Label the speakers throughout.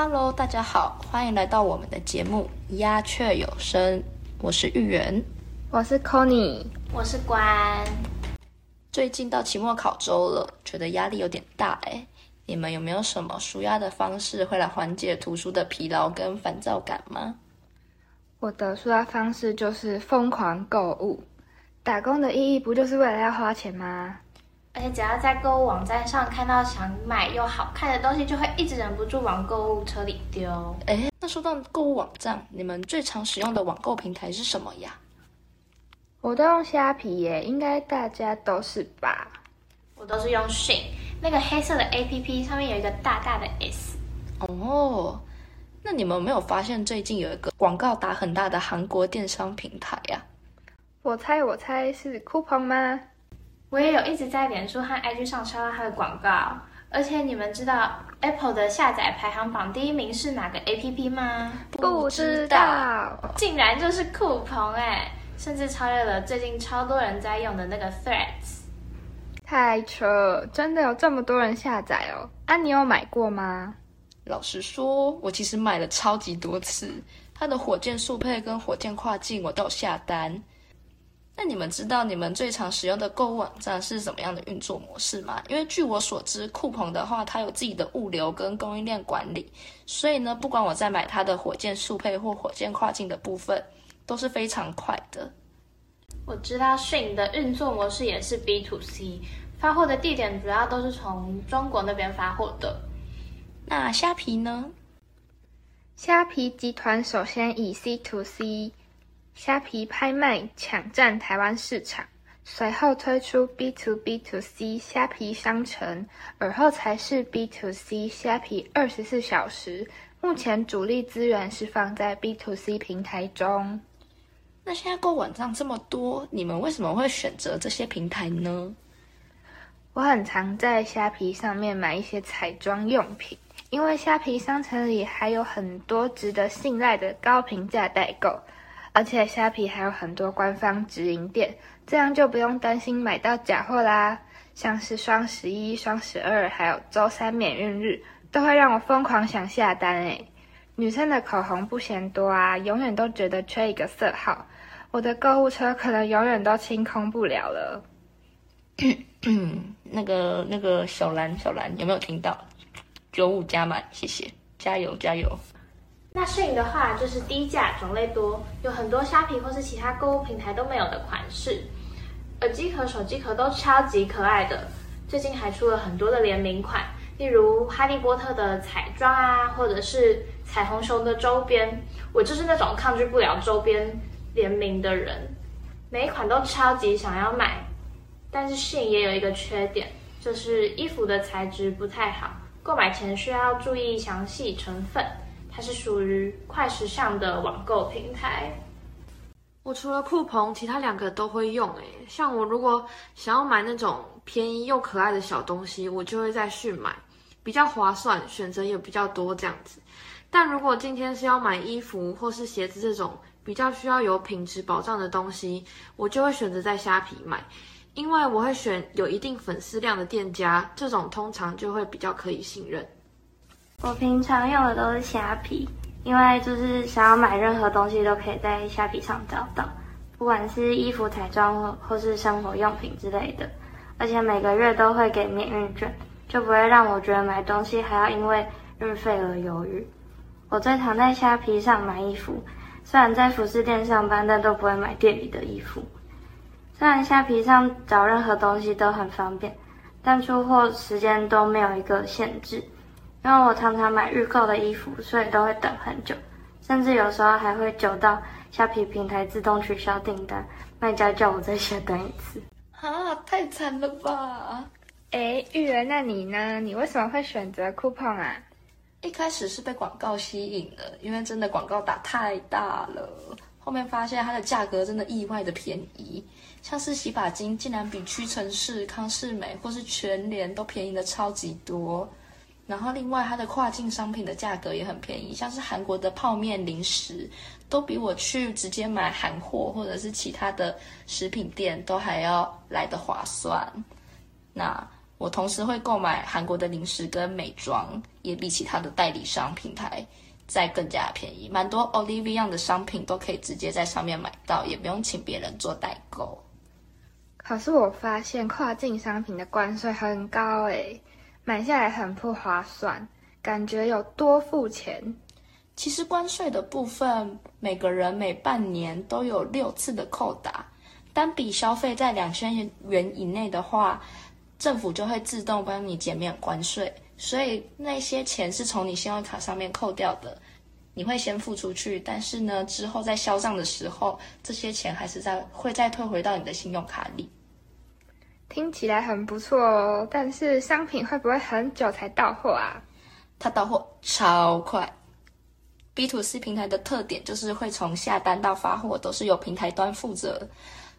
Speaker 1: Hello，大家好，欢迎来到我们的节目《鸦雀有声》，我是玉圆。
Speaker 2: 我是 Conny，
Speaker 3: 我是关。
Speaker 1: 最近到期末考周了，觉得压力有点大哎。你们有没有什么舒压的方式会来缓解读书的疲劳跟烦躁感吗？
Speaker 2: 我的舒压方式就是疯狂购物。打工的意义不就是为了要花钱吗？
Speaker 3: 而且只要在购物网站上看到想买又好看的东西，就会一直忍不住往购物车里丢。
Speaker 1: 哎，那说到购物网站，你们最常使用的网购平台是什么呀？
Speaker 2: 我都用虾皮耶，应该大家都是吧？
Speaker 3: 我都是用 Shein，那个黑色的 APP 上面有一个大大的 S。
Speaker 1: 哦，那你们有没有发现最近有一个广告打很大的韩国电商平台呀？
Speaker 2: 我猜我猜是 Coupon 吗？
Speaker 3: 我也有一直在脸书和 IG 上刷到它的广告。而且你们知道 Apple 的下载排行榜第一名是哪个 APP 吗？
Speaker 2: 不知道，
Speaker 3: 竟然就是酷朋哎！甚至超越了最近超多人在用的那个 Threads，
Speaker 2: 太扯！真的有这么多人下载哦？啊，你有买过吗？
Speaker 1: 老实说，我其实买了超级多次，它的火箭速配跟火箭跨境我都有下单。那你们知道你们最常使用的购物网站是怎么样的运作模式吗？因为据我所知，酷朋的话，它有自己的物流跟供应链管理，所以呢，不管我在买它的火箭速配或火箭跨境的部分。都是非常快的。
Speaker 3: 我知道 Shein 的运作模式也是 B to C，发货的地点主要都是从中国那边发货的。
Speaker 1: 那虾皮呢？
Speaker 2: 虾皮集团首先以 C to C 虾皮拍卖抢占台湾市场，随后推出 B to B to C 虾皮商城，而后才是 B to C 虾皮二十四小时。目前主力资源是放在 B to C 平台中。
Speaker 1: 那现在购网站这么多，你们为什么会选择这些平台呢？
Speaker 2: 我很常在虾皮上面买一些彩妆用品，因为虾皮商城里还有很多值得信赖的高评价代购，而且虾皮还有很多官方直营店，这样就不用担心买到假货啦。像是双十一、双十二，还有周三免运日，都会让我疯狂想下单诶。女生的口红不嫌多啊，永远都觉得缺一个色号。我的购物车可能永远都清空不了了。
Speaker 1: 那个那个小兰小兰有没有听到？九五加满，谢谢，加油加油。
Speaker 3: 那摄影的话就是低价、种类多，有很多虾皮或是其他购物平台都没有的款式。耳机壳、手机壳都超级可爱的，最近还出了很多的联名款，例如哈利波特的彩妆啊，或者是彩虹熊的周边。我就是那种抗拒不了周边。联名的人，每一款都超级想要买，但是迅影也有一个缺点，就是衣服的材质不太好，购买前需要注意详细成分。它是属于快时尚的网购平台。
Speaker 4: 我除了酷朋，其他两个都会用。诶，像我如果想要买那种便宜又可爱的小东西，我就会在迅买，比较划算，选择也比较多这样子。但如果今天是要买衣服或是鞋子这种，比较需要有品质保障的东西，我就会选择在虾皮买，因为我会选有一定粉丝量的店家，这种通常就会比较可以信任。
Speaker 5: 我平常用的都是虾皮，因为就是想要买任何东西都可以在虾皮上找到，不管是衣服、彩妆或或是生活用品之类的，而且每个月都会给免运券，就不会让我觉得买东西还要因为运费而犹豫。我最常在虾皮上买衣服。虽然在服饰店上班，但都不会买店里的衣服。虽然虾皮上找任何东西都很方便，但出货时间都没有一个限制。因为我常常买预购的衣服，所以都会等很久，甚至有时候还会久到虾皮平台自动取消订单，卖家叫我再下单一次。
Speaker 1: 啊，太惨了吧！
Speaker 2: 哎，玉儿，那你呢？你为什么会选择 coupon 啊？
Speaker 1: 一开始是被广告吸引了，因为真的广告打太大了。后面发现它的价格真的意外的便宜，像是洗发精竟然比屈臣氏、康士美或是全联都便宜的超级多。然后另外它的跨境商品的价格也很便宜，像是韩国的泡面、零食都比我去直接买韩货或者是其他的食品店都还要来的划算。那我同时会购买韩国的零食跟美妆，也比其他的代理商平台再更加便宜。蛮多 Olivia 的商品都可以直接在上面买到，也不用请别人做代购。
Speaker 2: 可是我发现跨境商品的关税很高诶，买下来很不划算，感觉有多付钱。
Speaker 1: 其实关税的部分，每个人每半年都有六次的扣打，单笔消费在两千元以内的话。政府就会自动帮你减免关税，所以那些钱是从你信用卡上面扣掉的，你会先付出去，但是呢，之后在销账的时候，这些钱还是在会再退回到你的信用卡里。
Speaker 2: 听起来很不错哦，但是商品会不会很久才到货啊？
Speaker 1: 它到货超快。B to C 平台的特点就是会从下单到发货都是由平台端负责。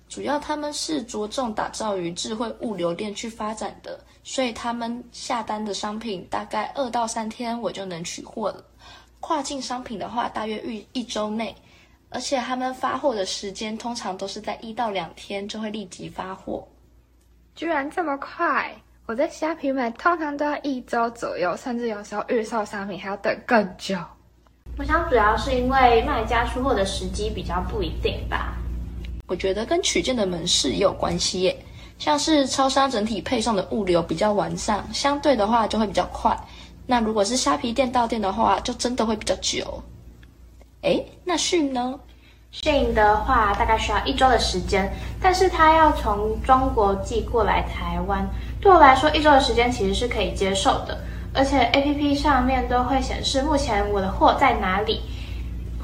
Speaker 1: 主要他们是着重打造于智慧物流链去发展的，所以他们下单的商品大概二到三天我就能取货了。跨境商品的话，大约一一周内，而且他们发货的时间通常都是在一到两天就会立即发货。
Speaker 2: 居然这么快！我在虾皮买通常都要一周左右，甚至有时候预售商品还要等更久。
Speaker 3: 我想主要是因为卖家出货的时机比较不一定吧。
Speaker 1: 我觉得跟取件的门市也有关系耶，像是超商整体配送的物流比较完善，相对的话就会比较快。那如果是虾皮店到店的话，就真的会比较久。诶，那迅呢？
Speaker 3: 讯的话大概需要一周的时间，但是他要从中国寄过来台湾，对我来说一周的时间其实是可以接受的，而且 APP 上面都会显示目前我的货在哪里，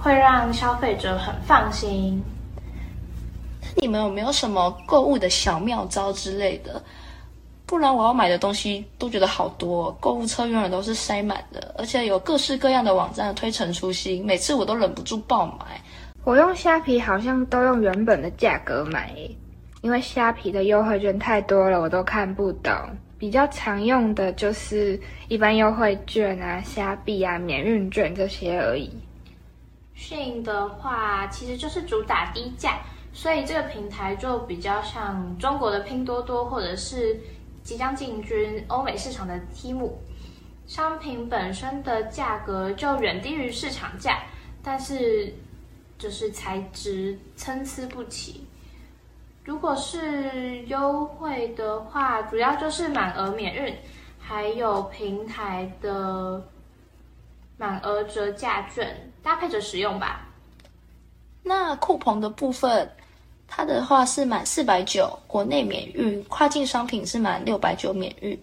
Speaker 3: 会让消费者很放心。
Speaker 1: 你们有没有什么购物的小妙招之类的？不然我要买的东西都觉得好多，购物车永远都是塞满的，而且有各式各样的网站推陈出新，每次我都忍不住爆买。
Speaker 2: 我用虾皮好像都用原本的价格买，因为虾皮的优惠券太多了，我都看不懂。比较常用的就是一般优惠券啊、虾币啊、免运券这些而已。
Speaker 3: 讯的话，其实就是主打低价。所以这个平台就比较像中国的拼多多，或者是即将进军欧美市场的 T.M.。商品本身的价格就远低于市场价，但是就是材质参差不齐。如果是优惠的话，主要就是满额免运，还有平台的满额折价券搭配着使用吧。
Speaker 1: 那酷鹏的部分。它的话是满四百九，国内免运；跨境商品是满六百九免运。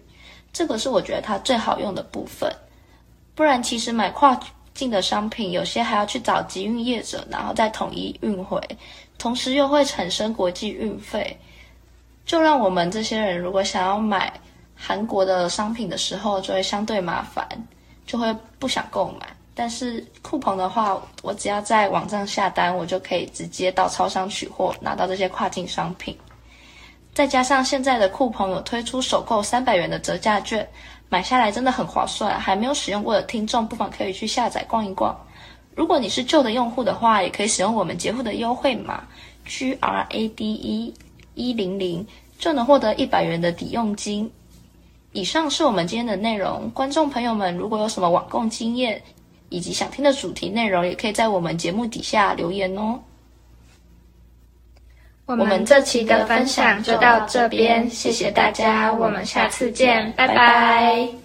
Speaker 1: 这个是我觉得它最好用的部分。不然，其实买跨的商品，有些还要去找集运业者，然后再统一运回，同时又会产生国际运费。就让我们这些人，如果想要买韩国的商品的时候，就会相对麻烦，就会不想购买。但是酷鹏的话，我只要在网站下单，我就可以直接到超商取货，拿到这些跨境商品。再加上现在的酷鹏有推出首购三百元的折价券，买下来真的很划算。还没有使用过的听众，不妨可以去下载逛一逛。如果你是旧的用户的话，也可以使用我们节目的优惠码 G R A D E 一零零，就能获得一百元的抵用金。以上是我们今天的内容，观众朋友们如果有什么网购经验，以及想听的主题内容，也可以在我们节目底下留言哦。
Speaker 2: 我们这期的分享就到这边，谢谢大家，我们下次见，拜拜。